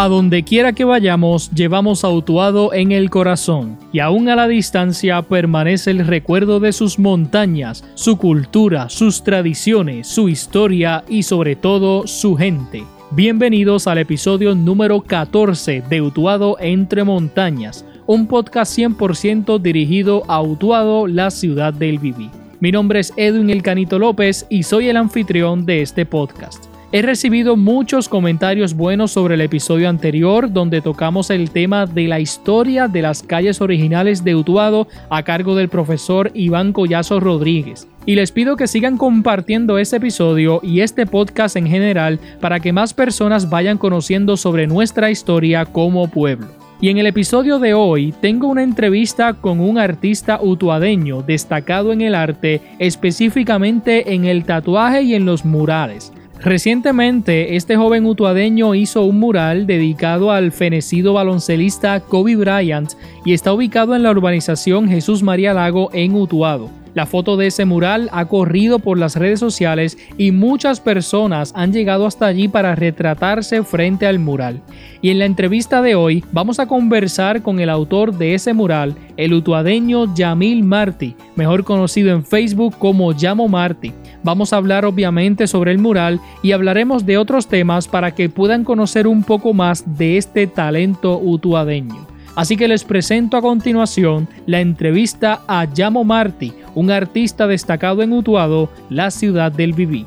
A donde quiera que vayamos, llevamos a Utuado en el corazón, y aún a la distancia permanece el recuerdo de sus montañas, su cultura, sus tradiciones, su historia y sobre todo su gente. Bienvenidos al episodio número 14 de Utuado entre montañas, un podcast 100% dirigido a Utuado, la ciudad del Viví. Mi nombre es Edwin El Canito López y soy el anfitrión de este podcast. He recibido muchos comentarios buenos sobre el episodio anterior donde tocamos el tema de la historia de las calles originales de Utuado a cargo del profesor Iván Collazo Rodríguez. Y les pido que sigan compartiendo este episodio y este podcast en general para que más personas vayan conociendo sobre nuestra historia como pueblo. Y en el episodio de hoy tengo una entrevista con un artista utuadeño destacado en el arte, específicamente en el tatuaje y en los murales. Recientemente, este joven utuadeño hizo un mural dedicado al fenecido baloncelista Kobe Bryant y está ubicado en la urbanización Jesús María Lago en Utuado. La foto de ese mural ha corrido por las redes sociales y muchas personas han llegado hasta allí para retratarse frente al mural. Y en la entrevista de hoy vamos a conversar con el autor de ese mural, el utuadeño Yamil Marti, mejor conocido en Facebook como Llamo Marti. Vamos a hablar obviamente sobre el mural y hablaremos de otros temas para que puedan conocer un poco más de este talento utuadeño. Así que les presento a continuación la entrevista a Yamo Marti, un artista destacado en Utuado, la ciudad del Viví.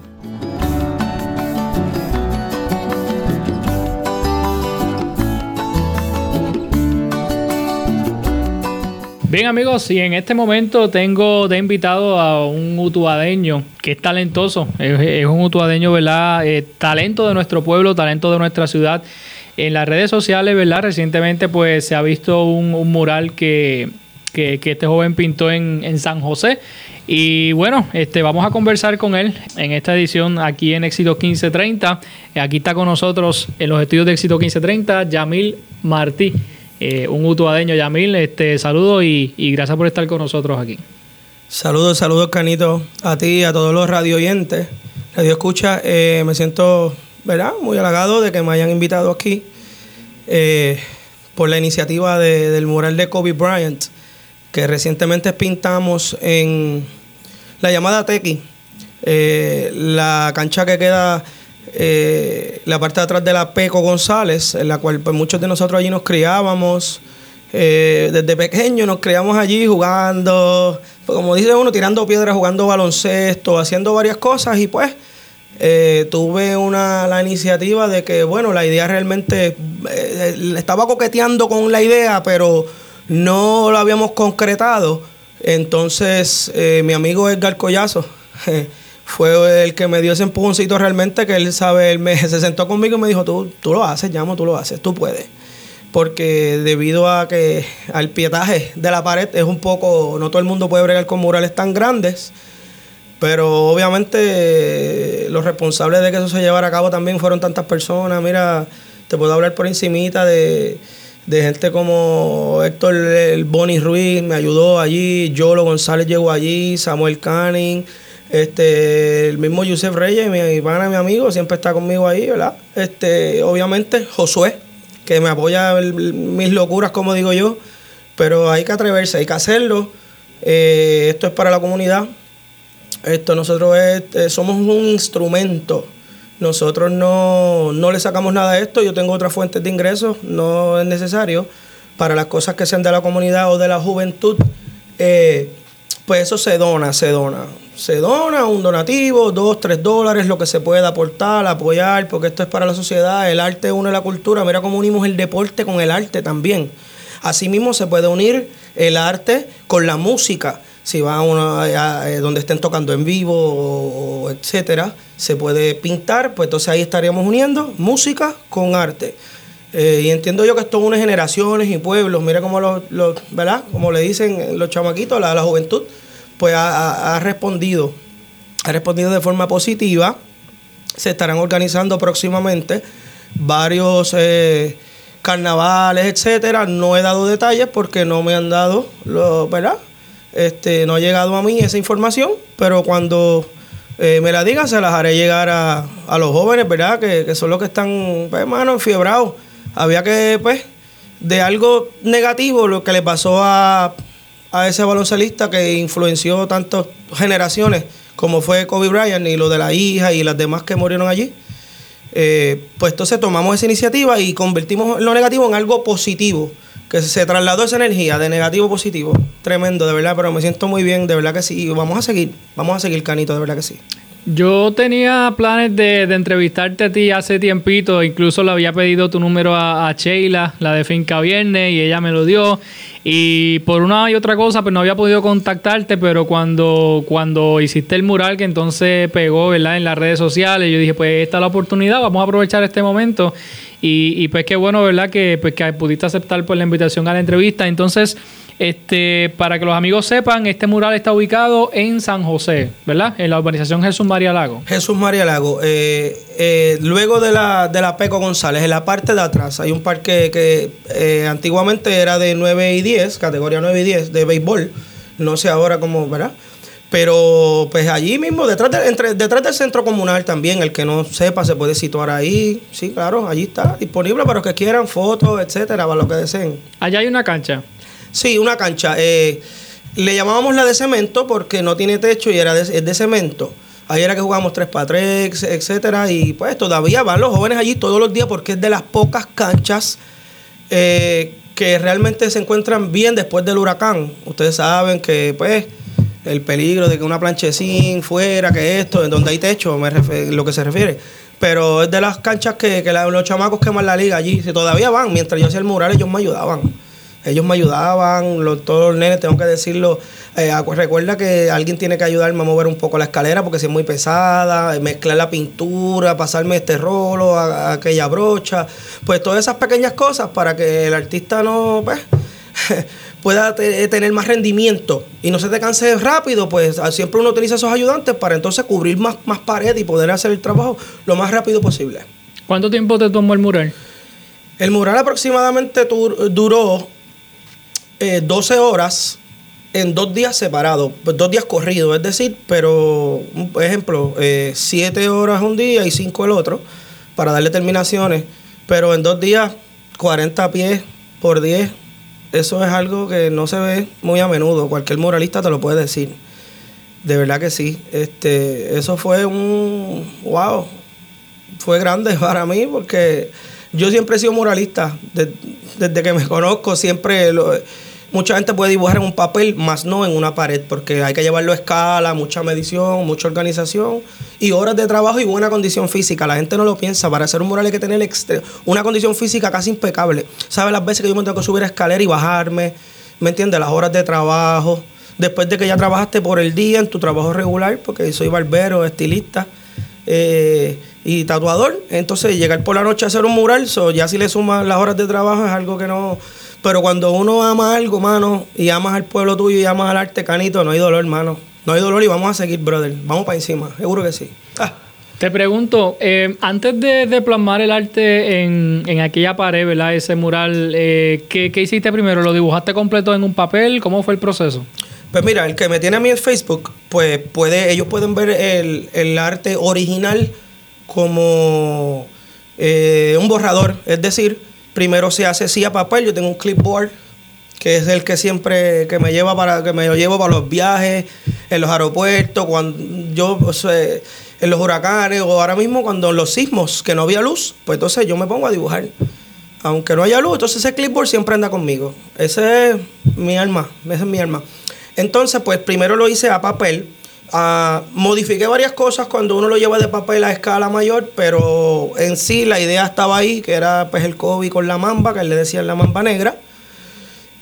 Bien amigos, y en este momento tengo de invitado a un utuadeño que es talentoso, es, un utuadeño, ¿verdad? Eh, talento de nuestro pueblo, talento de nuestra ciudad. En las redes sociales, ¿verdad? Recientemente pues se ha visto un, mural que, este joven pintó en, en, San José. Y bueno, este, vamos a conversar con él en esta edición aquí en Éxito 1530. Aquí está con nosotros en los estudios de Éxito 1530, Yamil Martí. Eh, un utuadeño, Yamil, este, saludos y, gracias por estar con nosotros aquí. Saludos, saludos, Canito, a ti, a todos los radio oyentes, radio escucha. Eh, me siento, ¿verdad?, muy halagado de que me hayan invitado aquí eh, por la iniciativa del mural de Kobe Bryant, que recientemente pintamos en la llamada Tequi, la cancha que queda eh, la parte de atrás de la Peco González, en la cual pues, muchos de nosotros allí nos criábamos. Eh, desde pequeños nos criamos allí jugando, pues, como dice uno, tirando piedras, jugando baloncesto, haciendo varias cosas y pues eh, tuve una, la iniciativa de que, bueno, la idea realmente, estaba coqueteando con la idea, pero no lo habíamos concretado. Entonces, mi amigo Edgar Collazo, fue el que me dio ese empujoncito realmente que él sabe, él me, se sentó conmigo y me dijo, tú, tú lo haces, llamo, tú lo haces, tú puedes. Porque debido a que al pietaje de la pared es un poco, no todo el mundo puede bregar con murales tan grandes, pero obviamente los responsables de que eso se llevara a cabo también fueron tantas personas, mira, te puedo hablar por encimita de, de gente como Héctor el Bonnie Ruiz, me ayudó allí, Yolo González llegó allí, Samuel Canning, este, el mismo Yusef Reyes, mi, mi mi amigo, siempre está conmigo ahí, ¿verdad? Este, obviamente, Josué, que me apoya en mis locuras, como digo yo. Pero hay que atreverse, hay que hacerlo. Eh, esto es para la comunidad. Esto nosotros eh, somos un instrumento. Nosotros no, le sacamos nada a esto. Yo tengo otras fuentes de ingresos, no es necesario. Para las cosas que sean de la comunidad o de la juventud, eh, pues eso se dona, se dona se dona un donativo, dos, tres dólares, lo que se pueda aportar, apoyar, porque esto es para la sociedad, el arte une la cultura, mira cómo unimos el deporte con el arte también. Asimismo se puede unir el arte con la música, si va a una, eh, donde estén tocando en vivo, o, etcétera, se puede pintar, pues entonces ahí estaríamos uniendo música con arte. Eh, y entiendo yo que esto une generaciones y pueblos, mira cómo los, ¿verdad? Como le dicen los chamaquitos, la, la juventud, pues ha, respondido, ha respondido de forma positiva. Se estarán organizando próximamente varios eh, carnavales, etcétera. No he dado detalles porque no me han dado, lo, ¿verdad? Este, no ha llegado a mí esa información, pero cuando eh, me la digan se las haré llegar a, los jóvenes, ¿verdad? Que, son los que están, pues, hermano, enfiebrados Había que, pues, de algo negativo, lo que le pasó a, a ese baloncelista que influenció tantas generaciones, como fue Kobe Bryant y lo de la hija y las demás que murieron allí. Eh, pues entonces tomamos esa iniciativa y convertimos lo negativo en algo positivo, que se trasladó esa energía de negativo a positivo. Tremendo, de verdad, pero me siento muy bien, de verdad que sí. Vamos a seguir, vamos a seguir, Canito, de verdad que sí. Yo tenía planes de, entrevistarte a ti hace tiempito, incluso le había pedido tu número a, a, Sheila, la de Finca Viernes, y ella me lo dio. Y por una y otra cosa, pues no había podido contactarte, pero cuando, cuando hiciste el mural, que entonces pegó ¿verdad? en las redes sociales, yo dije, pues esta es la oportunidad, vamos a aprovechar este momento. Y, y pues qué bueno, ¿verdad? Que, pues, que pudiste aceptar pues, la invitación a la entrevista. Entonces, este, para que los amigos sepan, este mural está ubicado en San José, ¿verdad? En la urbanización Jesús María Lago. Jesús María Lago. Eh, eh, luego de la, de la Peco González, en la parte de atrás, hay un parque que eh, antiguamente era de 9 y 10, categoría 9 y 10, de béisbol. No sé ahora cómo, ¿verdad? Pero pues allí mismo, detrás, entre, detrás del centro comunal también, el que no sepa se puede situar ahí. Sí, claro, allí está disponible para los que quieran fotos, etcétera, para los que deseen. Allá hay una cancha. Sí, una cancha. Eh, le llamábamos la de cemento porque no tiene techo y era de, es de cemento. Ahí era que jugábamos 3 para 3, etcétera. Y pues todavía van los jóvenes allí todos los días porque es de las pocas canchas eh, que realmente se encuentran bien después del huracán. Ustedes saben que pues el peligro de que una planchecín fuera, que esto, en donde hay techo, me lo que se refiere. Pero es de las canchas que, que los chamacos queman la liga allí. Si todavía van, mientras yo hacía el mural, ellos me ayudaban ellos me ayudaban, los, todos los nenes, tengo que decirlo. Eh, recuerda que alguien tiene que ayudarme a mover un poco la escalera porque si es muy pesada, mezclar la pintura, pasarme este rolo, aquella brocha, pues todas esas pequeñas cosas para que el artista no pues, pueda tener más rendimiento y no se te canse rápido, pues siempre uno utiliza esos ayudantes para entonces cubrir más, más pared y poder hacer el trabajo lo más rápido posible. ¿Cuánto tiempo te tomó el mural? El mural aproximadamente duró 12 eh, horas en dos días separados, pues dos días corridos, es decir, pero, por ejemplo, 7 eh, horas un día y 5 el otro, para darle terminaciones, pero en dos días, 40 pies por 10, eso es algo que no se ve muy a menudo, cualquier muralista te lo puede decir. De verdad que sí. Este, eso fue un wow. Fue grande para mí porque yo siempre he sido muralista. desde que me conozco, siempre lo, Mucha gente puede dibujar en un papel, más no en una pared, porque hay que llevarlo a escala, mucha medición, mucha organización y horas de trabajo y buena condición física. La gente no lo piensa. Para hacer un mural hay que tener una condición física casi impecable. ¿Sabes las veces que yo me tengo que subir a escalera y bajarme? ¿Me entiendes? Las horas de trabajo. Después de que ya trabajaste por el día en tu trabajo regular, porque soy barbero, estilista. Eh, y tatuador. Entonces, llegar por la noche a hacer un mural, ya si le sumas las horas de trabajo es algo que no, pero cuando uno ama algo, mano, y amas al pueblo tuyo y amas al arte canito, no hay dolor, mano. No hay dolor y vamos a seguir, brother. Vamos para encima, seguro que sí. Ah. Te pregunto, eh, antes de, plasmar el arte en, aquella pared, ¿verdad? Ese mural, eh, ¿qué, hiciste primero? ¿Lo dibujaste completo en un papel? ¿Cómo fue el proceso? Pues mira, el que me tiene a mí en Facebook, pues puede, ellos pueden ver el, arte original como eh, un borrador. Es decir, Primero se hace sí a papel, yo tengo un clipboard que es el que siempre que me lleva para que me lo llevo para los viajes en los aeropuertos cuando yo en los huracanes o ahora mismo cuando los sismos que no había luz pues entonces yo me pongo a dibujar. Aunque no haya luz entonces ese clipboard siempre anda conmigo. Ese es mi alma ese es mi alma. Entonces pues primero lo hice a papel Uh, modifiqué varias cosas cuando uno lo lleva de papel a escala mayor, pero en sí la idea estaba ahí, que era pues el Kobe con la mamba, que le decía la mamba negra.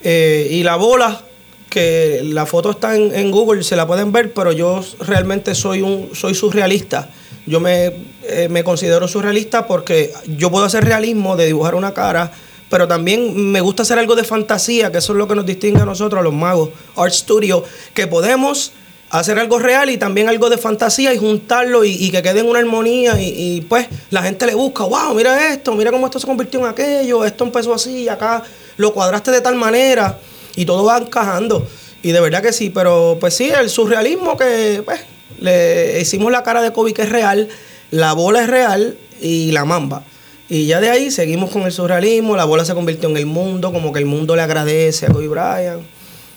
Eh, y la bola, que la foto está en, Google, se la pueden ver, pero yo realmente soy un soy surrealista. Yo me, eh, me considero surrealista porque yo puedo hacer realismo de dibujar una cara, pero también me gusta hacer algo de fantasía, que eso es lo que nos distingue a nosotros, a los magos, Art Studio, que podemos hacer algo real y también algo de fantasía y juntarlo y, que quede en una armonía y, pues la gente le busca, wow, mira esto, mira cómo esto se convirtió en aquello, esto empezó así acá lo cuadraste de tal manera y todo va encajando. Y de verdad que sí, pero pues sí, el surrealismo que pues le hicimos la cara de Kobe que es real, la bola es real y la mamba. Y ya de ahí seguimos con el surrealismo, la bola se convirtió en el mundo, como que el mundo le agradece a Kobe Bryant.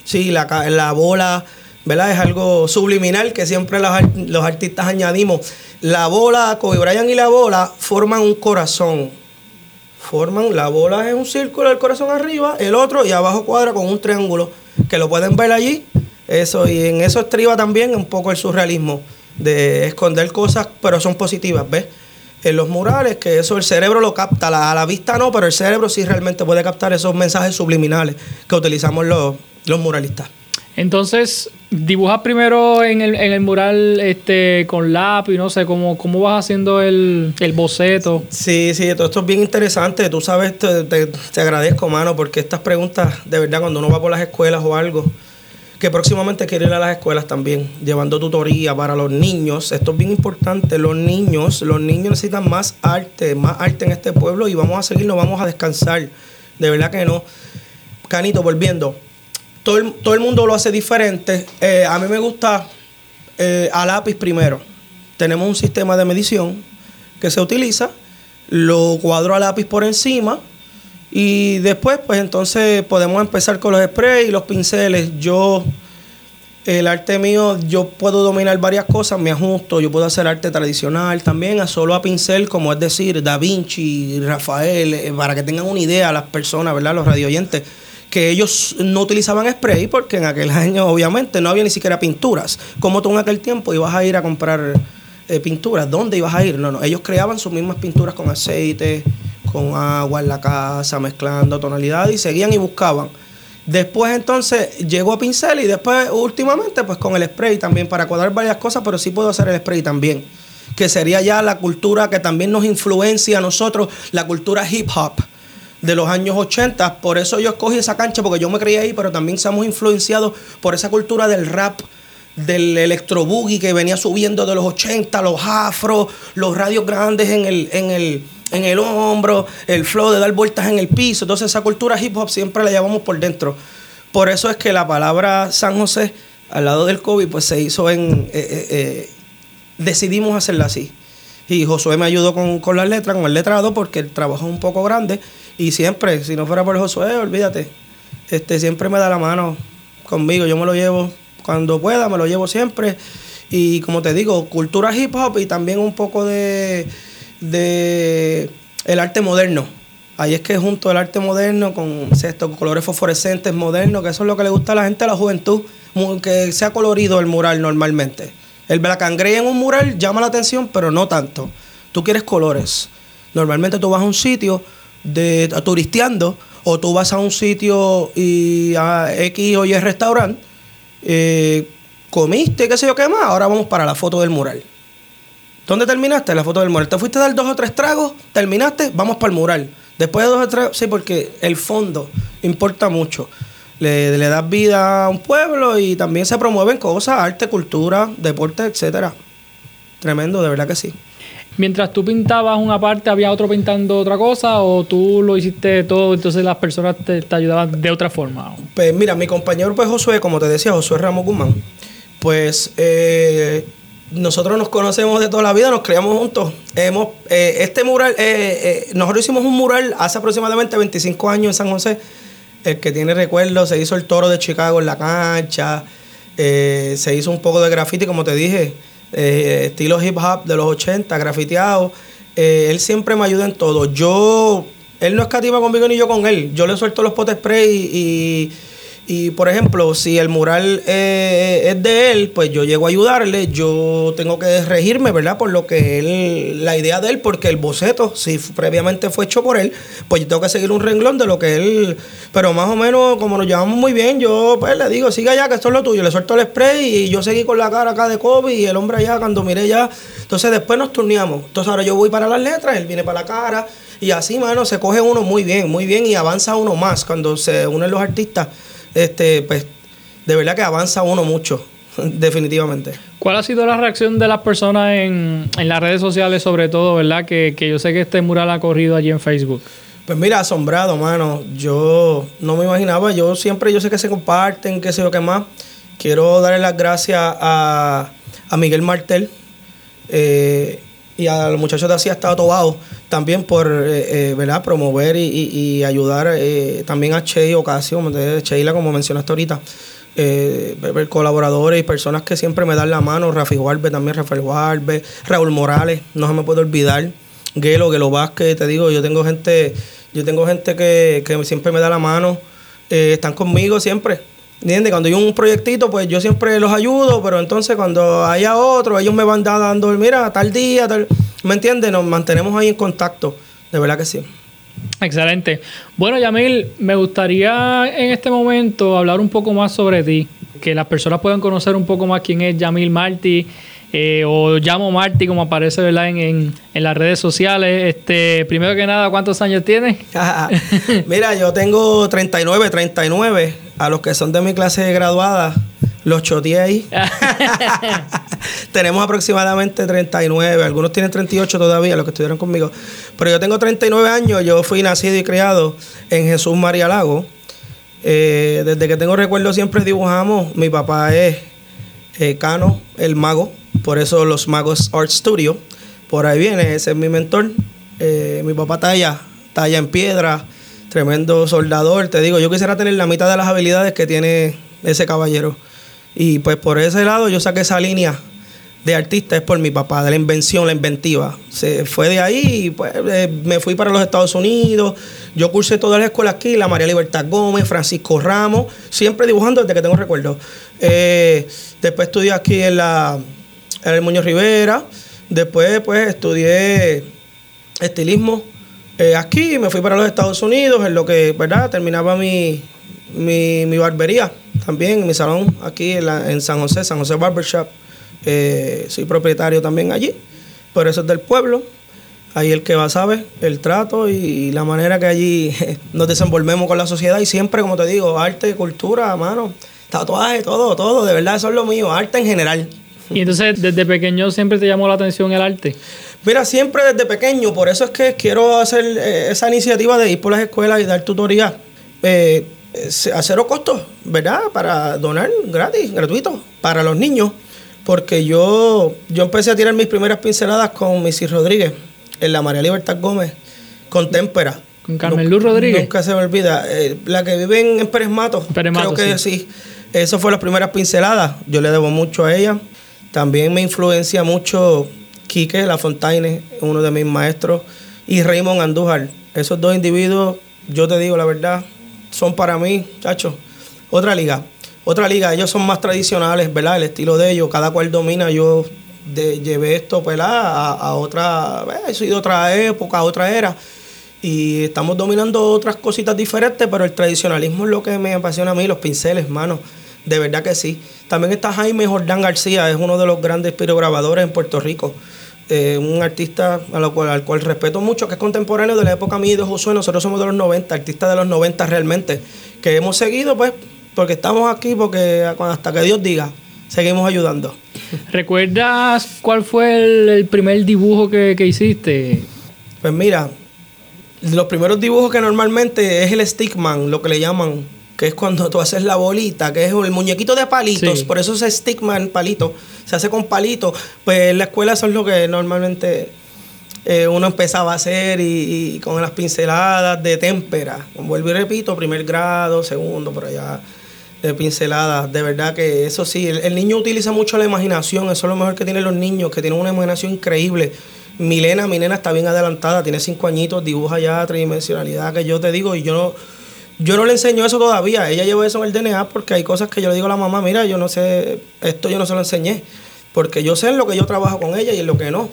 Sí, la, la bola, ¿verdad? Es algo subliminal que siempre los, los artistas añadimos. La bola, Kobe Bryant y la bola forman un corazón. Forman, la bola es un círculo, el corazón arriba, el otro y abajo cuadra con un triángulo, que lo pueden ver allí. Eso, y en eso estriba también un poco el surrealismo, de esconder cosas, pero son positivas, ¿ves? en los murales, que eso el cerebro lo capta, a la vista no, pero el cerebro sí realmente puede captar esos mensajes subliminales que utilizamos los, los muralistas. Entonces, dibujas primero en el, en el mural este, con lápiz, no sé, ¿cómo, cómo vas haciendo el, boceto? Sí, sí, esto es bien interesante. Tú sabes, te, te agradezco, mano, porque estas preguntas, de verdad, cuando uno va por las escuelas o algo, que próximamente quiero ir a las escuelas también, llevando tutoría para los niños. Esto es bien importante. Los niños, los niños necesitan más arte, más arte en este pueblo y vamos a seguir, no vamos a descansar. De verdad que no. Canito, volviendo. Todo el, todo el mundo lo hace diferente. Eh, a mí me gusta eh, a lápiz primero. Tenemos un sistema de medición que se utiliza. Lo cuadro a lápiz por encima y después, pues entonces podemos empezar con los sprays y los pinceles. Yo, el arte mío, yo puedo dominar varias cosas, me ajusto, yo puedo hacer arte tradicional también, solo a pincel, como es decir, Da Vinci, Rafael, eh, para que tengan una idea las personas, ¿verdad? Los radioyentes que ellos no utilizaban spray porque en aquel año obviamente no había ni siquiera pinturas. Como tú en aquel tiempo ibas a ir a comprar eh, pinturas, ¿dónde ibas a ir? No, no, ellos creaban sus mismas pinturas con aceite, con agua en la casa, mezclando tonalidades y seguían y buscaban. Después entonces llegó a pincel y después últimamente pues con el spray también para cuadrar varias cosas, pero sí puedo hacer el spray también, que sería ya la cultura que también nos influencia a nosotros, la cultura hip hop de los años 80. Por eso yo escogí esa cancha, porque yo me creía ahí, pero también estamos influenciados por esa cultura del rap, del electro boogie que venía subiendo de los 80, los afros, los radios grandes en el, en el, en el hombro, el flow de dar vueltas en el piso. Entonces esa cultura hip hop siempre la llevamos por dentro. Por eso es que la palabra San José al lado del COVID pues se hizo en... Eh, eh, eh, decidimos hacerla así. Y Josué me ayudó con, con las letras, con el letrado, porque el trabajo es un poco grande. Y siempre, si no fuera por Josué, olvídate. Este, siempre me da la mano conmigo. Yo me lo llevo cuando pueda, me lo llevo siempre. Y como te digo, cultura hip hop y también un poco de de el arte moderno. Ahí es que junto el arte moderno con colores fosforescentes modernos, que eso es lo que le gusta a la gente, a la juventud, que sea colorido el mural normalmente. El Black and en un mural llama la atención, pero no tanto. Tú quieres colores. Normalmente tú vas a un sitio de turisteando o tú vas a un sitio y a X o Y restaurante, eh, comiste, qué sé yo qué más, ahora vamos para la foto del mural. ¿Dónde terminaste? La foto del mural. ¿Te fuiste a dar dos o tres tragos? ¿Terminaste? Vamos para el mural. Después de dos o tres... Sí, porque el fondo importa mucho. Le, le das vida a un pueblo y también se promueven cosas, arte, cultura, deporte, etcétera. Tremendo, de verdad que sí. Mientras tú pintabas una parte, ¿había otro pintando otra cosa o tú lo hiciste todo, entonces las personas te, ayudaban de otra forma? Pues mira, mi compañero pues Josué, como te decía, Josué Ramos Guzmán, pues eh, nosotros nos conocemos de toda la vida, nos criamos juntos. Hemos, eh, este mural, eh, eh, nosotros hicimos un mural hace aproximadamente 25 años en San José. El que tiene recuerdo, se hizo el toro de Chicago en la cancha, se hizo un poco de graffiti, como te dije, estilo hip hop de los 80, grafiteado. él siempre me ayuda en todo. Yo, él no escatima conmigo ni yo con él. Yo le suelto los potes spray y y por ejemplo, si el mural eh, es de él, pues yo llego a ayudarle, yo tengo que regirme, ¿verdad? Por lo que él, la idea de él, porque el boceto, si previamente fue hecho por él, pues yo tengo que seguir un renglón de lo que él, pero más o menos como nos llevamos muy bien, yo pues le digo, siga ya, que esto es lo tuyo, le suelto el spray y yo seguí con la cara acá de Kobe y el hombre allá cuando miré ya, entonces después nos turneamos, entonces ahora yo voy para las letras, él viene para la cara y así, mano, se coge uno muy bien, muy bien y avanza uno más cuando se unen los artistas este, pues de verdad que avanza uno mucho, definitivamente. ¿Cuál ha sido la reacción de las personas en, las redes sociales, sobre todo, verdad? Que, yo sé que este mural ha corrido allí en Facebook. Pues mira, asombrado, mano. Yo no me imaginaba, yo siempre, yo sé que se comparten, qué sé yo qué más. Quiero darle las gracias a, a Miguel Martel, eh, y a los muchachos de Así Estado Tobado también por eh, eh, ¿verdad? promover y, ayudar eh, también a Chey Ocasio, Sheila, como mencionaste ahorita. colaboradores y personas que siempre me dan la mano, Rafi Juarbe también, Rafael Juarbe, Raúl Morales, no se me puede olvidar, Gelo, Gelo Vázquez, te digo, yo tengo gente, yo tengo gente que, que siempre me da la mano, están conmigo siempre, ¿Entiendes? Cuando hay un proyectito, pues yo siempre los ayudo, pero entonces cuando haya otro, ellos me van dando, mira, tal día, tal. ¿Me entiendes? Nos mantenemos ahí en contacto. De verdad que sí. Excelente. Bueno, Yamil, me gustaría en este momento hablar un poco más sobre ti, que las personas puedan conocer un poco más quién es Yamil Martí. Eh, o llamo Marty como aparece ¿verdad? En, en, las redes sociales. Este, primero que nada, ¿cuántos años tienes? Mira, yo tengo 39, 39. A los que son de mi clase graduada, los choteé ahí. Tenemos aproximadamente 39, algunos tienen 38 todavía, los que estuvieron conmigo. Pero yo tengo 39 años, yo fui nacido y criado en Jesús María Lago. Eh, desde que tengo recuerdo siempre dibujamos. Mi papá es eh, Cano, el mago por eso los Magos Art Studio. Por ahí viene, ese es mi mentor. Eh, mi papá talla, talla en piedra, tremendo soldador. Te digo, yo quisiera tener la mitad de las habilidades que tiene ese caballero. Y pues por ese lado yo saqué esa línea de artista, es por mi papá, de la invención, la inventiva. Se fue de ahí pues eh, me fui para los Estados Unidos. Yo cursé todas las escuelas aquí, la María Libertad Gómez, Francisco Ramos, siempre dibujando desde que tengo recuerdo. Eh, después estudié aquí en la en el Muñoz Rivera. Después, pues, estudié estilismo eh, aquí, me fui para los Estados Unidos, en lo que, ¿verdad? Terminaba mi, mi, barbería también, mi salón aquí en, San José, San José Barbershop. Eh, soy propietario también allí, por eso es del pueblo. Ahí el que va sabe el trato y, la manera que allí nos desenvolvemos con la sociedad y siempre, como te digo, arte, cultura, mano, tatuaje, todo, todo, de verdad, eso es lo mío, arte en general. Y entonces, desde pequeño siempre te llamó la atención el arte. Mira, siempre desde pequeño, por eso es que quiero hacer eh, esa iniciativa de ir por las escuelas y dar tutoría eh, a cero costo, ¿verdad? Para donar gratis, gratuito, para los niños. Porque yo, yo empecé a tirar mis primeras pinceladas con Missy Rodríguez, en la María Libertad Gómez, con témpera. Con Carmen Luz Rodríguez. Nunca se me olvida. Eh, la que vive en, Pérez Mato. creo que sí. sí. Eso fue las primeras pinceladas. Yo le debo mucho a ella. También me influencia mucho Quique Lafontaine, uno de mis maestros, y Raymond Andújar. Esos dos individuos, yo te digo la verdad, son para mí, chacho, otra liga. Otra liga, ellos son más tradicionales, ¿verdad? El estilo de ellos, cada cual domina. Yo llevé esto, ¿verdad? A, otra, eh, he sido otra época, otra era. Y estamos dominando otras cositas diferentes, pero el tradicionalismo es lo que me apasiona a mí, los pinceles, mano. De verdad que sí. También está Jaime Jordán García, es uno de los grandes pirograbadores en Puerto Rico. Eh, un artista a lo cual, al cual respeto mucho, que es contemporáneo de la época mía y de Josué. Nosotros somos de los 90, artistas de los 90 realmente, que hemos seguido, pues, porque estamos aquí, porque hasta que Dios diga, seguimos ayudando. ¿Recuerdas cuál fue el, primer dibujo que, que, hiciste? Pues mira, los primeros dibujos que normalmente es el stickman, lo que le llaman que es cuando tú haces la bolita, que es el muñequito de palitos, por eso ese stickman palito, se hace con palitos. Pues en la escuela eso es lo que normalmente eh, uno empezaba a hacer y, con las pinceladas de témpera. Vuelvo y repito, primer grado, segundo, por allá, de pinceladas. De verdad que eso sí, el, niño utiliza mucho la imaginación, eso es lo mejor que tienen los niños, que tienen una imaginación increíble. Milena, mi nena está bien adelantada, tiene cinco añitos, dibuja ya tridimensionalidad que yo te digo y yo no yo no le enseño eso todavía. Ella lleva eso en el DNA porque hay cosas que yo le digo a la mamá, mira, yo no sé, esto yo no se lo enseñé. Porque yo sé en lo que yo trabajo con ella y en lo que no.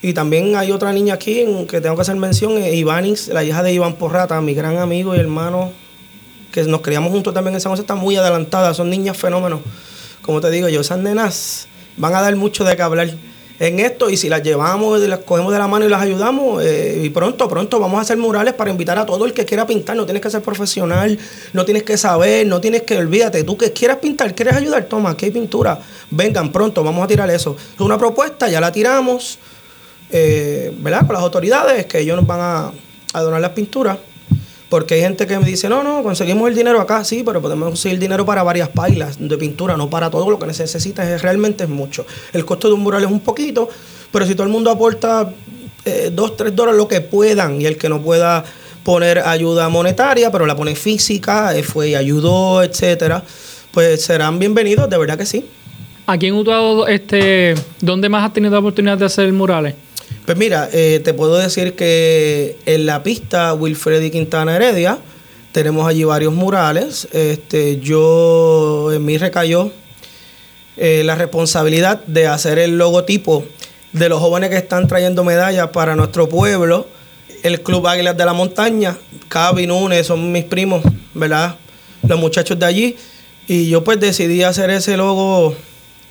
Y también hay otra niña aquí que tengo que hacer mención, Ivanis, la hija de Iván Porrata, mi gran amigo y hermano, que nos criamos juntos también en San José, está muy adelantada, son niñas fenómenos. Como te digo yo, esas nenas van a dar mucho de qué hablar en esto y si las llevamos y las cogemos de la mano y las ayudamos eh, y pronto, pronto vamos a hacer murales para invitar a todo el que quiera pintar, no tienes que ser profesional, no tienes que saber, no tienes que, olvídate, tú que quieras pintar, quieres ayudar, toma, aquí hay pintura, vengan pronto, vamos a tirar eso. Es una propuesta, ya la tiramos, eh, ¿verdad? Con las autoridades que ellos nos van a, a donar las pinturas porque hay gente que me dice, no, no, conseguimos el dinero acá, sí, pero podemos conseguir dinero para varias pailas de pintura, no para todo lo que necesitas, realmente es mucho. El costo de un mural es un poquito, pero si todo el mundo aporta eh, dos, tres dólares, lo que puedan, y el que no pueda poner ayuda monetaria, pero la pone física, eh, fue y ayudó, etcétera, pues serán bienvenidos, de verdad que sí. Aquí en Utuado, este, ¿dónde más has tenido la oportunidad de hacer murales? Pues mira, eh, te puedo decir que en la pista Wilfredi Quintana Heredia tenemos allí varios murales. Este, yo en mí recayó eh, la responsabilidad de hacer el logotipo de los jóvenes que están trayendo medallas para nuestro pueblo. El Club Águilas de la Montaña, Cavi Nunes, son mis primos, ¿verdad? Los muchachos de allí. Y yo pues decidí hacer ese logo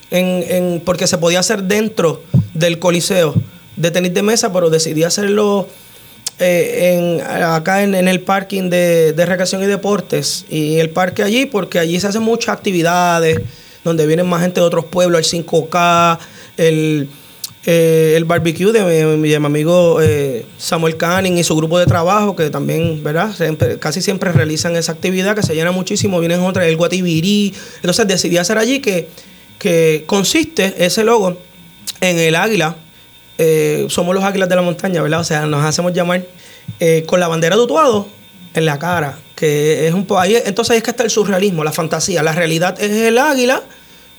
en, porque se podía hacer dentro del coliseo de tenis de mesa, pero decidí hacerlo eh, acá en, el parking de, recreación y deportes y el parque allí, porque allí se hacen muchas actividades, donde vienen más gente de otros pueblos, el 5K, el, eh, el barbecue de mi, amigo eh, Samuel Canning y su grupo de trabajo, que también, ¿verdad? casi siempre realizan esa actividad que se llena muchísimo, vienen otras, el Guatibirí. Entonces decidí hacer allí que que consiste ese logo en el águila. Eh, somos los águilas de la montaña, ¿verdad? O sea, nos hacemos llamar eh, con la bandera de Utuado en la cara, que es un poco ahí. Entonces ahí es que está el surrealismo, la fantasía. La realidad es el águila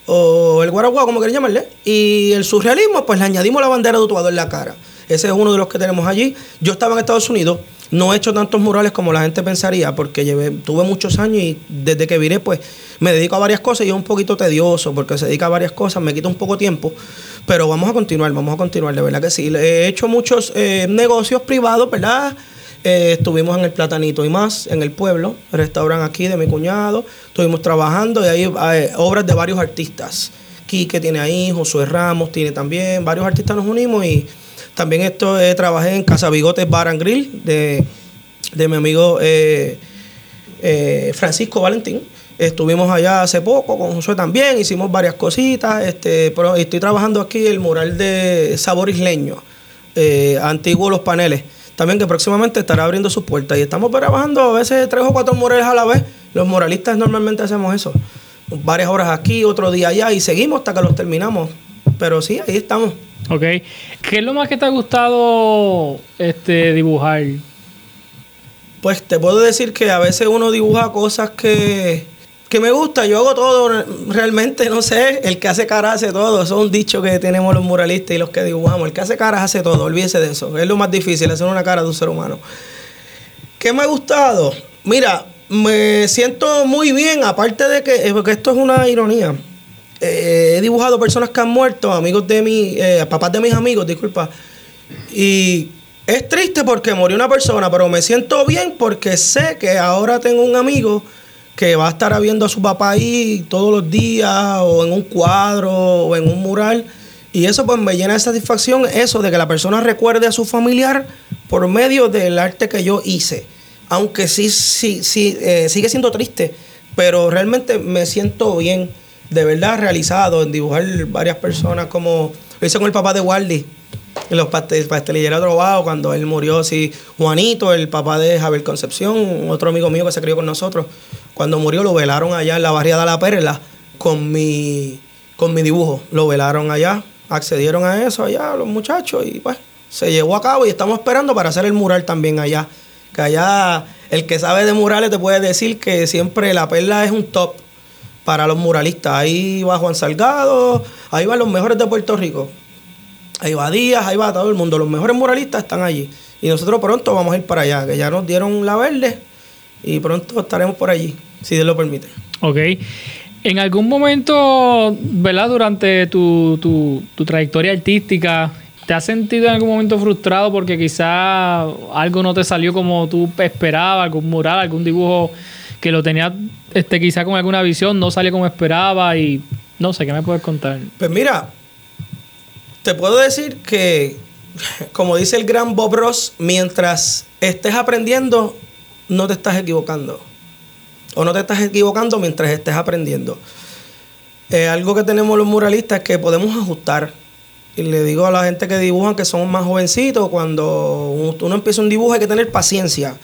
o el guaraguá, como quieran llamarle. Y el surrealismo, pues le añadimos la bandera de Utuado en la cara. Ese es uno de los que tenemos allí. Yo estaba en Estados Unidos no he hecho tantos murales como la gente pensaría, porque llevé, tuve muchos años y desde que viré, pues me dedico a varias cosas y es un poquito tedioso, porque se dedica a varias cosas, me quita un poco tiempo. Pero vamos a continuar, vamos a continuar, de verdad que sí. He hecho muchos eh, negocios privados, ¿verdad? Eh, estuvimos en el Platanito y más, en el pueblo, el restaurante aquí de mi cuñado. Estuvimos trabajando y hay eh, obras de varios artistas. Quique tiene ahí, Josué Ramos tiene también, varios artistas nos unimos y también esto, eh, trabajé en Casa Bigotes Bar and Grill de, mi amigo eh, eh, Francisco Valentín. Estuvimos allá hace poco con Josué también, hicimos varias cositas. Este, pero estoy trabajando aquí el mural de Sabor Isleño, antiguo Los Paneles. También que próximamente estará abriendo sus puertas. Y estamos trabajando a veces tres o cuatro murales a la vez. Los muralistas normalmente hacemos eso. Varias horas aquí, otro día allá y seguimos hasta que los terminamos. Pero sí, ahí estamos. Ok. ¿Qué es lo más que te ha gustado este, dibujar? Pues te puedo decir que a veces uno dibuja cosas que, que me gusta. Yo hago todo realmente, no sé. El que hace cara hace todo. Eso es un dicho que tenemos los muralistas y los que dibujamos. El que hace caras hace todo. Olvídese de eso. Es lo más difícil, hacer una cara de un ser humano. ¿Qué me ha gustado? Mira, me siento muy bien, aparte de que, porque esto es una ironía. Eh, he dibujado personas que han muerto, amigos de mi, eh, papás de mis amigos, disculpa. Y es triste porque murió una persona, pero me siento bien porque sé que ahora tengo un amigo que va a estar viendo a su papá ahí todos los días, o en un cuadro, o en un mural. Y eso pues me llena de satisfacción, eso de que la persona recuerde a su familiar por medio del arte que yo hice. Aunque sí, sí, sí, eh, sigue siendo triste, pero realmente me siento bien de verdad realizado en dibujar varias personas como lo hice con el papá de Waldi en los pastelilleros Trovado cuando él murió sí Juanito el papá de Javier Concepción otro amigo mío que se crió con nosotros. Cuando murió lo velaron allá en la barriada La Perla con mi con mi dibujo. Lo velaron allá accedieron a eso allá los muchachos y pues se llevó a cabo y estamos esperando para hacer el mural también allá. Que allá el que sabe de murales te puede decir que siempre la perla es un top para los muralistas. Ahí va Juan Salgado, ahí van los mejores de Puerto Rico. Ahí va Díaz, ahí va todo el mundo. Los mejores muralistas están allí. Y nosotros pronto vamos a ir para allá, que ya nos dieron la verde y pronto estaremos por allí, si Dios lo permite. Ok. En algún momento, ¿verdad? Durante tu, tu, tu trayectoria artística, ¿te has sentido en algún momento frustrado porque quizá algo no te salió como tú esperabas, algún mural, algún dibujo que lo tenía este, quizá con alguna visión, no salió como esperaba y no sé, ¿qué me puedes contar? Pues mira, te puedo decir que, como dice el gran Bob Ross, mientras estés aprendiendo, no te estás equivocando. O no te estás equivocando mientras estés aprendiendo. Eh, algo que tenemos los muralistas es que podemos ajustar. Y le digo a la gente que dibujan que son más jovencitos, cuando uno empieza un dibujo hay que tener paciencia.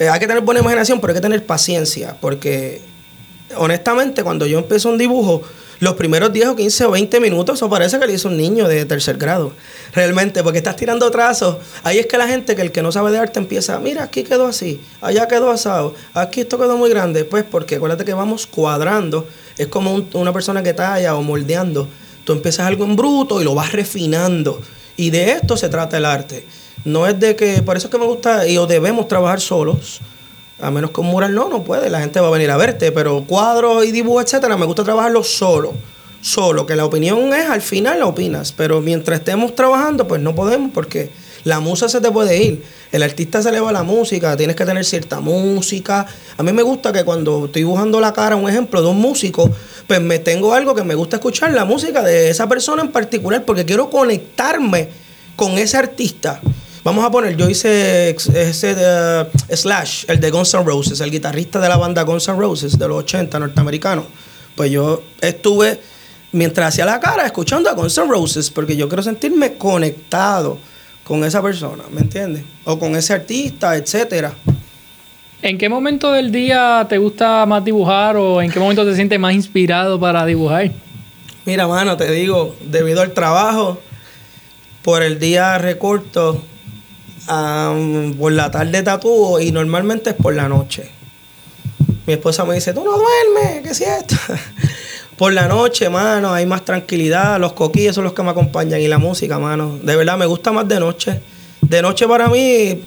Eh, hay que tener buena imaginación, pero hay que tener paciencia, porque honestamente cuando yo empiezo un dibujo, los primeros 10 o 15 o 20 minutos, eso parece que le hizo un niño de tercer grado. Realmente, porque estás tirando trazos. Ahí es que la gente, que el que no sabe de arte, empieza, mira, aquí quedó así, allá quedó asado, aquí esto quedó muy grande. Pues porque acuérdate que vamos cuadrando. Es como una persona que talla o moldeando. Tú empiezas algo en bruto y lo vas refinando. Y de esto se trata el arte. No es de que, por eso es que me gusta, y o debemos trabajar solos a menos que un mural no, no puede. La gente va a venir a verte. Pero cuadros y dibujos, etcétera, me gusta trabajarlo solo. Solo. Que la opinión es al final la opinas. Pero mientras estemos trabajando, pues no podemos porque la musa se te puede ir. El artista se le va la música, tienes que tener cierta música. A mí me gusta que cuando estoy dibujando la cara, un ejemplo de un músico, pues me tengo algo que me gusta escuchar la música de esa persona en particular porque quiero conectarme con ese artista. Vamos a poner, yo hice ese uh, Slash, el de Guns N' Roses, el guitarrista de la banda Guns N' Roses de los 80 norteamericanos. Pues yo estuve, mientras hacía la cara, escuchando a Guns N' Roses, porque yo quiero sentirme conectado con esa persona, ¿me entiendes? O con ese artista, etcétera. ¿En qué momento del día te gusta más dibujar o en qué momento te sientes más inspirado para dibujar? Mira, mano, te digo, debido al trabajo, por el día recorto por la tarde tatúo y normalmente es por la noche. Mi esposa me dice, tú no duermes, ¿qué es esto? por la noche, mano, hay más tranquilidad, los coquillos son los que me acompañan y la música, mano. De verdad, me gusta más de noche. De noche para mí,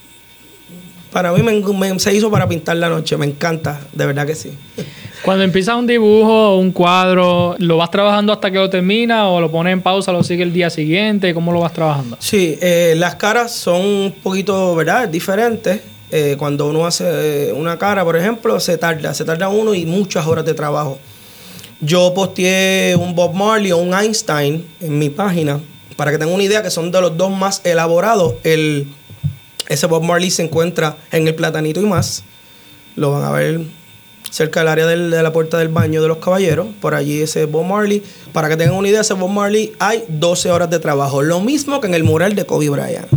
para mí me, se hizo para pintar la noche, me encanta, de verdad que sí. Cuando empiezas un dibujo, un cuadro, ¿lo vas trabajando hasta que lo termina o lo pones en pausa, lo sigue el día siguiente? ¿Cómo lo vas trabajando? Sí, eh, las caras son un poquito, ¿verdad? Diferentes. Eh, cuando uno hace eh, una cara, por ejemplo, se tarda, se tarda uno y muchas horas de trabajo. Yo posteé un Bob Marley o un Einstein en mi página para que tengan una idea que son de los dos más elaborados. El, ese Bob Marley se encuentra en el Platanito y más. Lo van a ver cerca del área de la puerta del baño de los caballeros. Por allí ese Bob Marley. Para que tengan una idea, ese Bob Marley hay 12 horas de trabajo. Lo mismo que en el mural de Kobe Bryant.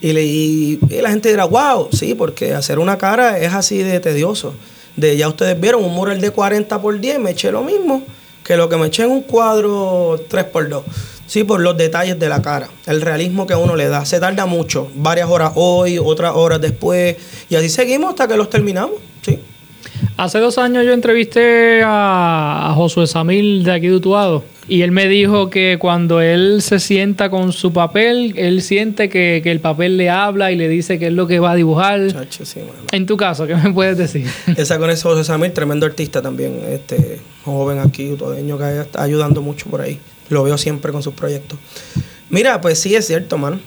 Y, la gente dirá, wow, sí, porque hacer una cara es así de tedioso. De ya ustedes vieron un mural de 40 por 10, me eché lo mismo que lo que me eché en un cuadro 3 por 2. Sí, por los detalles de la cara, el realismo que uno le da. Se tarda mucho, varias horas hoy, otras horas después, y así seguimos hasta que los terminamos. Sí. Hace dos años yo entrevisté a, Josué Samil de aquí de Utuado y él me dijo que cuando él se sienta con su papel, él siente que, el papel le habla y le dice qué es lo que va a dibujar. en tu caso, ¿qué me puedes decir? Esa con ese José Samil, tremendo artista también, este joven aquí, utuadeño que está ayudando mucho por ahí. Lo veo siempre con sus proyectos. Mira, pues sí es cierto, mano.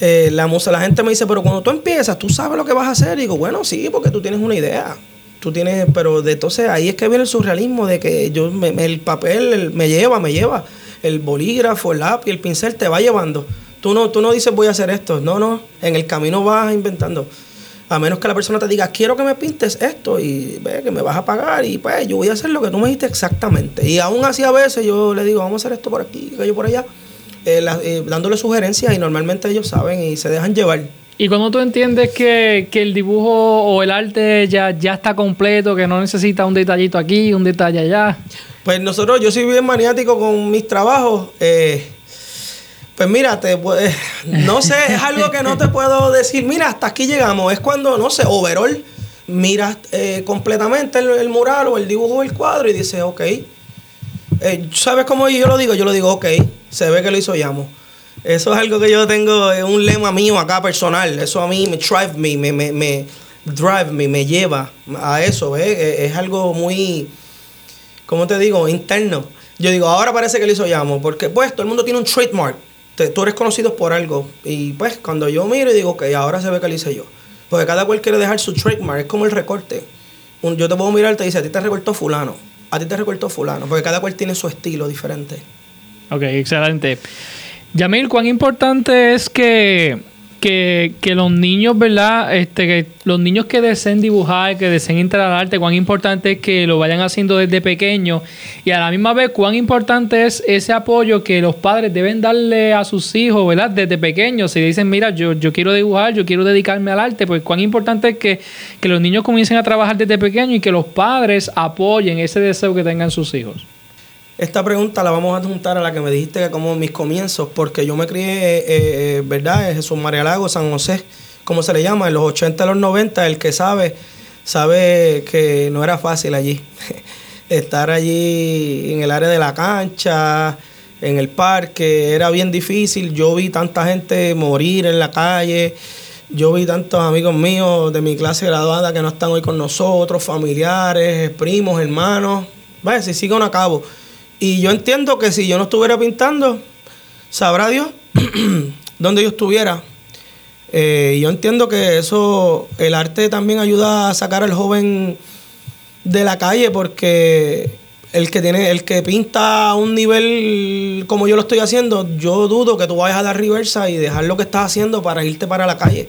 Eh, la musa, la gente me dice, pero cuando tú empiezas, tú sabes lo que vas a hacer. Y digo, bueno, sí, porque tú tienes una idea tú tienes, pero de entonces ahí es que viene el surrealismo de que yo el papel me lleva, me lleva. El bolígrafo, el lápiz, el pincel te va llevando. Tú no, tú no dices voy a hacer esto. No, no. En el camino vas inventando. A menos que la persona te diga, quiero que me pintes esto y ve que me vas a pagar y pues yo voy a hacer lo que tú me dijiste exactamente. Y aún así a veces yo le digo, vamos a hacer esto por aquí, que yo por allá, eh, eh, dándole sugerencias y normalmente ellos saben y se dejan llevar. Y cuando tú entiendes que, el dibujo o el arte ya, ya está completo, que no necesita un detallito aquí, un detalle allá. Pues nosotros, yo soy bien maniático con mis trabajos. Eh, pues mira, pues, no sé, es algo que no te puedo decir. Mira, hasta aquí llegamos. Es cuando, no sé, overall, miras eh, completamente el, mural o el dibujo del cuadro y dices, ok. Eh, ¿Sabes cómo yo lo digo? Yo lo digo, ok, se ve que lo hizo Yamo. Eso es algo que yo tengo, es un lema mío acá personal. Eso a mí me drive me, me, me, me drive me, me lleva a eso. Es, algo muy, ¿cómo te digo? Interno. Yo digo, ahora parece que lo hizo Llamo, porque pues todo el mundo tiene un trademark. Tú eres conocido por algo. Y pues cuando yo miro y digo, ok, ahora se ve que lo hice yo. Porque cada cual quiere dejar su trademark, es como el recorte. yo te puedo mirar y te dice, a ti te recortó fulano, a ti te recortó fulano, porque cada cual tiene su estilo diferente. Ok, excelente. Yamil, ¿cuán importante es que, que, los niños, ¿verdad? Este, que los niños que deseen dibujar, que deseen entrar al arte, cuán importante es que lo vayan haciendo desde pequeño y a la misma vez cuán importante es ese apoyo que los padres deben darle a sus hijos, ¿verdad? Desde pequeños. Si dicen, mira, yo, yo quiero dibujar, yo quiero dedicarme al arte, pues cuán importante es que, que los niños comiencen a trabajar desde pequeño y que los padres apoyen ese deseo que tengan sus hijos. Esta pregunta la vamos a juntar a la que me dijiste que como mis comienzos, porque yo me crié, eh, eh, ¿verdad? En Jesús María Lago, San José, como se le llama, en los 80 y los 90, el que sabe, sabe que no era fácil allí. Estar allí en el área de la cancha, en el parque, era bien difícil. Yo vi tanta gente morir en la calle. Yo vi tantos amigos míos de mi clase graduada que no están hoy con nosotros, familiares, primos, hermanos. Vaya, si siguen a cabo. Y yo entiendo que si yo no estuviera pintando, sabrá Dios dónde yo estuviera. Eh, yo entiendo que eso, el arte también ayuda a sacar al joven de la calle porque el que tiene, el que pinta a un nivel como yo lo estoy haciendo, yo dudo que tú vayas a dar reversa y dejar lo que estás haciendo para irte para la calle.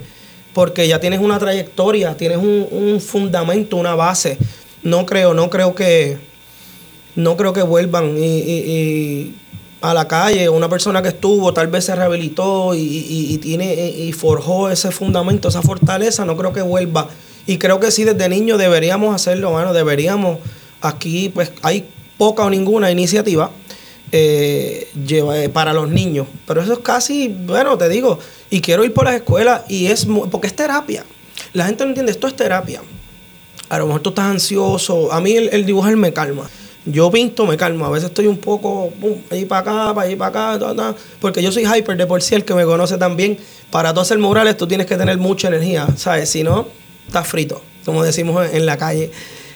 Porque ya tienes una trayectoria, tienes un, un fundamento, una base. No creo, no creo que, no creo que vuelvan y, a la calle. Una persona que estuvo, tal vez se rehabilitó y, tiene y forjó ese fundamento, esa fortaleza, no creo que vuelva. Y creo que sí, desde niño deberíamos hacerlo, bueno, deberíamos. Aquí, pues, hay poca o ninguna iniciativa eh, eh, para los niños. Pero eso es casi, bueno, te digo, y quiero ir por las escuelas y es, porque es terapia. La gente no entiende, esto es terapia. A lo mejor tú estás ansioso. A mí el, el dibujar me calma. Yo pinto, me calmo. A veces estoy un poco, ahí para acá, para allí para acá, porque yo soy hyper de por sí, el que me conoce también. Para tú hacer murales, tú tienes que tener mucha energía, ¿sabes? Si no, estás frito, como decimos en, la calle.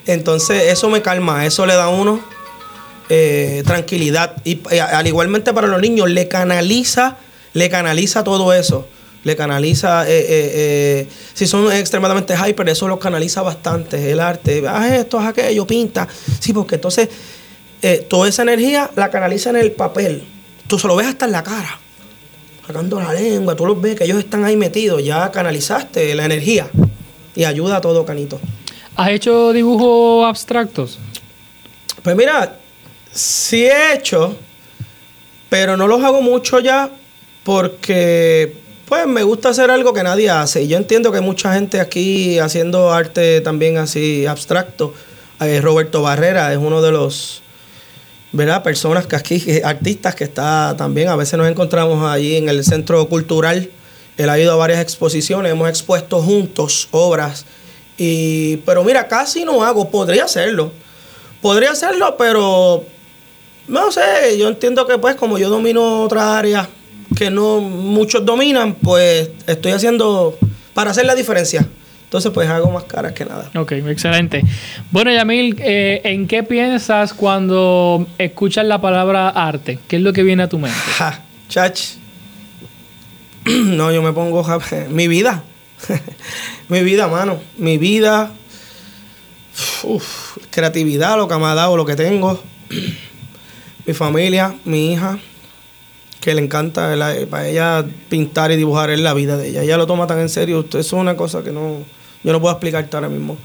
Entonces, eso me calma, eso le da a uno eh, tranquilidad. Y eh, al igualmente para los niños, le canaliza, le canaliza todo eso le canaliza, eh, si son extremadamente hyper, eso lo canaliza bastante, el arte, haz esto, haz aquello, pinta, sí, porque entonces toda esa energía la canaliza en el papel, tú se lo ves hasta en la cara, sacando la lengua, tú los ves que ellos están ahí metidos, ya canalizaste la energía y ayuda a todo, Canito. ¿Has hecho dibujos abstractos? Pues mira, sí he hecho, pero no los hago mucho ya porque pues me gusta hacer algo que nadie hace. Y yo entiendo que mucha gente aquí haciendo arte también así abstracto. Eh, Roberto Barrera es uno de los ¿verdad? personas que aquí, artistas que está también, a veces nos encontramos allí en el centro cultural. Él ha ido a varias exposiciones, hemos expuesto juntos obras. Y, pero mira, casi no hago, podría hacerlo. Podría hacerlo, pero no sé, yo entiendo que pues como yo domino otra área que no muchos dominan, pues estoy haciendo para hacer la diferencia. Entonces, pues hago más caras que nada. Ok, excelente. Bueno, Yamil, eh, ¿en qué piensas cuando escuchas la palabra arte? ¿Qué es lo que viene a tu mente? Ja, chach. no, yo me pongo mi vida. mi vida, mano. Mi vida. Uf, creatividad, lo que me ha dado, lo que tengo. mi familia, mi hija, que le encanta para ella pintar y dibujar es la vida de ella. Ella lo toma tan en serio. Eso es una cosa que no, yo no puedo explicarte ahora mismo.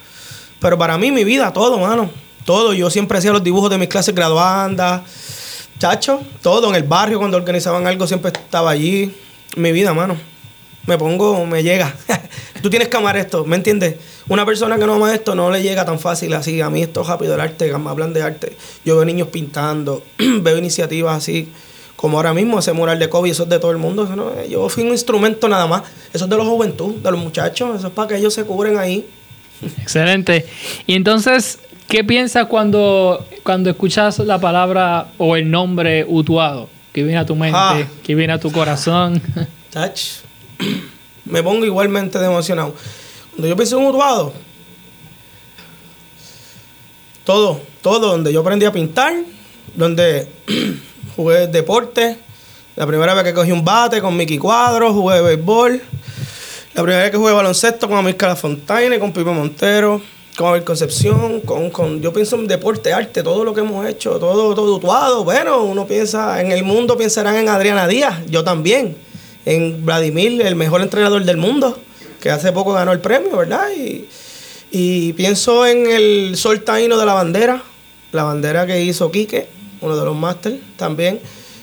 Pero para mí, mi vida, todo, mano. Todo. Yo siempre hacía los dibujos de mis clases graduandas. Chacho, todo. En el barrio, cuando organizaban algo, siempre estaba allí. Mi vida, mano. Me pongo, me llega. Tú tienes que amar esto, ¿me entiendes? Una persona que no ama esto no le llega tan fácil así. A mí esto es rápido el arte, me hablan de arte. Yo veo niños pintando, veo iniciativas así como ahora mismo ese mural de COVID, eso es de todo el mundo. yo fui un instrumento nada más. Eso es de los juventud, de los muchachos. Eso es para que ellos se cubren ahí. Excelente. Y entonces, ¿qué piensas cuando, cuando escuchas la palabra o el nombre Utuado? ¿Qué viene a tu mente? Ah. ¿Qué viene a tu corazón? Touch. Me pongo igualmente emocionado. Cuando yo pienso en Utuado, todo, todo, donde yo aprendí a pintar, donde jugué deporte. La primera vez que cogí un bate con Mickey Cuadro, jugué béisbol. La primera vez que jugué baloncesto con Amir Fontaine, con Pipe Montero, con Abel Concepción, con, con, yo pienso en deporte, arte, todo lo que hemos hecho, todo, todo utuado. Bueno, uno piensa, en el mundo pensarán en Adriana Díaz, yo también, en Vladimir, el mejor entrenador del mundo, que hace poco ganó el premio, ¿verdad? Y, y pienso en el sol taíno de la bandera, la bandera que hizo Quique, uno de los máster también.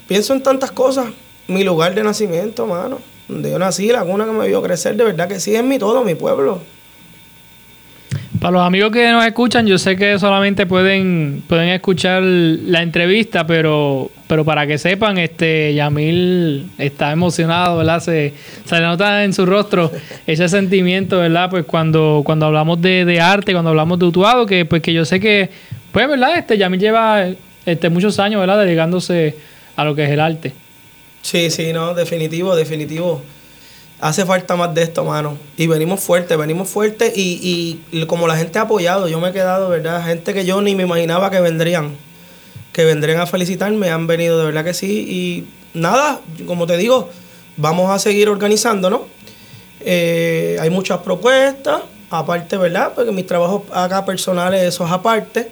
Pienso en tantas cosas. Mi lugar de nacimiento, mano. Donde yo nací, la cuna que me vio crecer, de verdad que sí es mi todo, mi pueblo. Para los amigos que nos escuchan, yo sé que solamente pueden, pueden escuchar la entrevista, pero, pero para que sepan, este Yamil está emocionado, ¿verdad? Se, se le nota en su rostro ese sentimiento, ¿verdad? Pues cuando, cuando hablamos de, arte, cuando hablamos de Utuado, que pues que yo sé que, pues, ¿verdad? Este Yamil lleva este, muchos años, ¿verdad? Dedicándose a lo que es el arte. Sí, sí, no, definitivo, definitivo hace falta más de esto, mano. Y venimos fuertes, venimos fuertes y, y, como la gente ha apoyado, yo me he quedado, ¿verdad? Gente que yo ni me imaginaba que vendrían, que vendrían a felicitarme, han venido de verdad que sí. Y nada, como te digo, vamos a seguir organizándonos. Eh, hay muchas propuestas, aparte, ¿verdad? Porque mis trabajos acá personales, eso es aparte,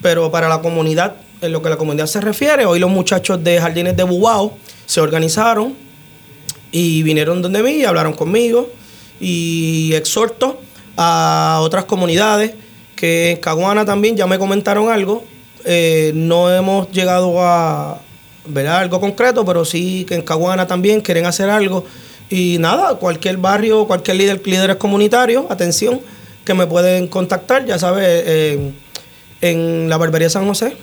pero para la comunidad, en lo que la comunidad se refiere, hoy los muchachos de Jardines de Bubao se organizaron y vinieron donde mí y hablaron conmigo y exhorto a otras comunidades que en Caguana también ya me comentaron algo. Eh, no hemos llegado a ver algo concreto, pero sí que en Caguana también quieren hacer algo. Y nada, cualquier barrio, cualquier líder, líderes comunitarios, atención, que me pueden contactar, ya sabes, en la barbería San José.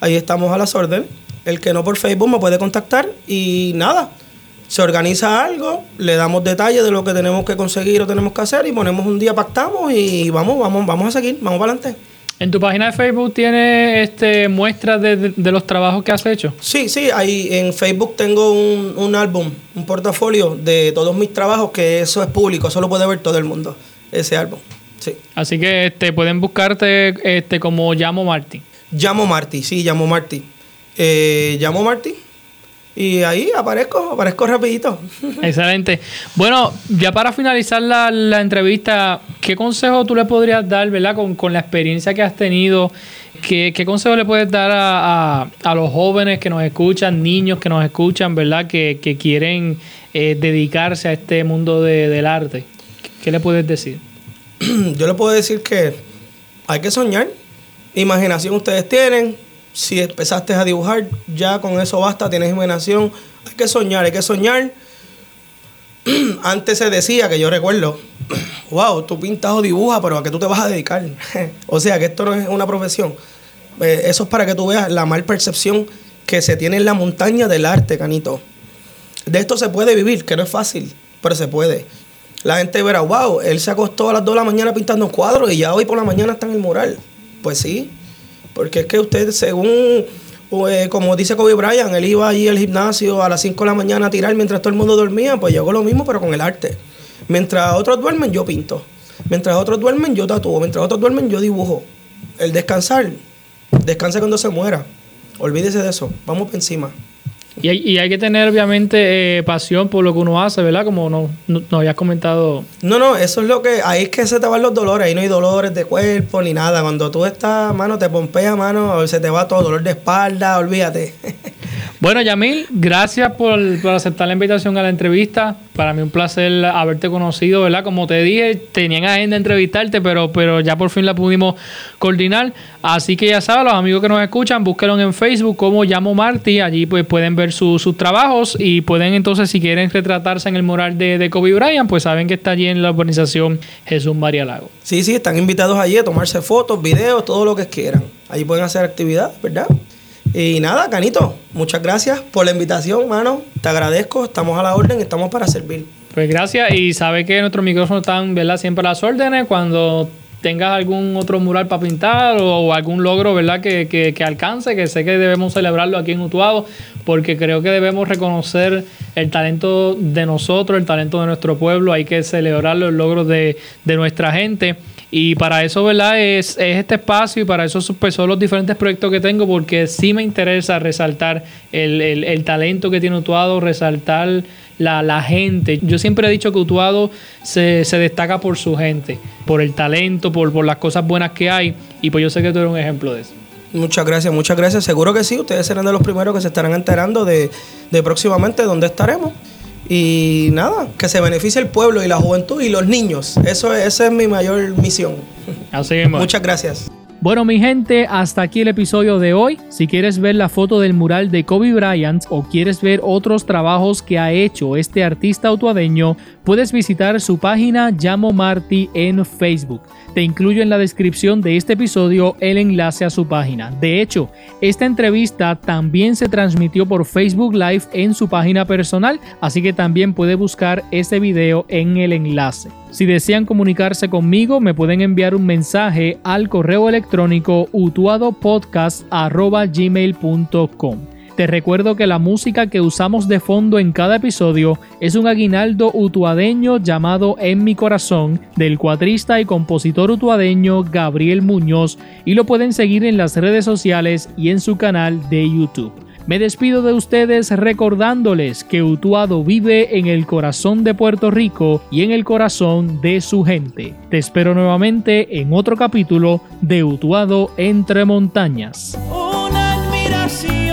Ahí estamos a las órdenes. El que no por Facebook me puede contactar y nada, se organiza algo, le damos detalles de lo que tenemos que conseguir o tenemos que hacer y ponemos un día, pactamos y vamos, vamos, vamos a seguir, vamos para adelante. ¿En tu página de Facebook tiene este, muestras de, los trabajos que has hecho? Sí, sí, ahí en Facebook tengo un, álbum, un portafolio de todos mis trabajos, que eso es público, eso lo puede ver todo el mundo, ese álbum. Sí. Así que este, pueden buscarte este, como Llamo Martí. Llamo Martí, sí, Llamo Martí. Eh, llamo Martí, y ahí aparezco, aparezco rapidito. Excelente. Bueno, ya para finalizar la, entrevista, ¿qué consejo tú le podrías dar, verdad, con, la experiencia que has tenido? ¿Qué, qué consejo le puedes dar a, los jóvenes que nos escuchan, niños que nos escuchan, verdad, que, quieren eh, dedicarse a este mundo del arte? ¿Qué le puedes decir? Yo le puedo decir que hay que soñar. Imaginación ustedes tienen, si empezaste a dibujar, ya con eso basta, tienes imaginación. Hay que soñar, hay que soñar. Antes se decía, que yo recuerdo, wow, tú pintas o dibujas, pero ¿a qué tú te vas a dedicar? o sea, que esto no es una profesión. Eh, eso es para que tú veas la mal percepción que se tiene en la montaña del arte, canito. De esto se puede vivir, que no es fácil, pero se puede. La gente verá, wow, él se acostó a las 2 de la mañana pintando cuadros y ya hoy por la mañana está en el mural. Pues sí, porque es que usted, según, eh, como dice Kobe Bryant, él iba allí al gimnasio a las 5 de la mañana a tirar mientras todo el mundo dormía, pues llegó lo mismo, pero con el arte. Mientras otros duermen, yo pinto. Mientras otros duermen, yo tatúo. Mientras otros duermen, yo dibujo. El descansar, descanse cuando se muera. Olvídese de eso. Vamos por encima. Y hay, y hay que tener, obviamente, eh, pasión por lo que uno hace, ¿verdad? Como nos no, no, habías comentado. No, no, eso es lo que. Ahí es que se te van los dolores. Ahí no hay dolores de cuerpo ni nada. Cuando tú estás, mano, te pompea, mano, se te va todo. Dolor de espalda, olvídate. Bueno, Yamil, gracias por, aceptar la invitación a la entrevista. Para mí un placer haberte conocido, ¿verdad? Como te dije, tenían agenda entrevistarte, pero, pero ya por fin la pudimos coordinar. Así que ya saben, los amigos que nos escuchan, búsquenlo en Facebook como Llamo Marty. Allí pues pueden ver sus trabajos y pueden entonces, si quieren retratarse en el mural de, de Kobe Bryant, pues saben que está allí en la organización Jesús María Lago. Sí, sí, están invitados allí a tomarse fotos, videos, todo lo que quieran. Allí pueden hacer actividades, ¿verdad? Y nada, Canito, muchas gracias por la invitación, mano. Te agradezco, estamos a la orden, estamos para servir. Pues gracias y sabe que nuestros micrófonos están ¿verdad? siempre a las órdenes. Cuando tengas algún otro mural para pintar o, algún logro ¿verdad? Que, que, alcance, que sé que debemos celebrarlo aquí en Utuado, porque creo que debemos reconocer el talento de nosotros, el talento de nuestro pueblo, hay que celebrar los logros de, de nuestra gente. Y para eso, ¿verdad? Es, este espacio y para eso pues, son los diferentes proyectos que tengo porque sí me interesa resaltar el, talento que tiene Utuado, resaltar la, gente. Yo siempre he dicho que Utuado se, destaca por su gente, por el talento, por, por las cosas buenas que hay y pues yo sé que tú eres un ejemplo de eso. Muchas gracias, muchas gracias. Seguro que sí, ustedes serán de los primeros que se estarán enterando de, de próximamente dónde estaremos. Y nada, que se beneficie el pueblo y la juventud y los niños. Eso esa es mi mayor misión. Así mismo. Muchas gracias. Bueno, mi gente, hasta aquí el episodio de hoy. Si quieres ver la foto del mural de Kobe Bryant o quieres ver otros trabajos que ha hecho este artista autuadeño, puedes visitar su página Llamo Marty en Facebook. Te incluyo en la descripción de este episodio el enlace a su página. De hecho, esta entrevista también se transmitió por Facebook Live en su página personal, así que también puede buscar ese video en el enlace. Si desean comunicarse conmigo, me pueden enviar un mensaje al correo electrónico utuadopodcast.gmail.com. Te recuerdo que la música que usamos de fondo en cada episodio es un aguinaldo utuadeño llamado En mi corazón del cuatrista y compositor utuadeño Gabriel Muñoz y lo pueden seguir en las redes sociales y en su canal de YouTube. Me despido de ustedes recordándoles que Utuado vive en el corazón de Puerto Rico y en el corazón de su gente. Te espero nuevamente en otro capítulo de Utuado entre montañas. Una admiración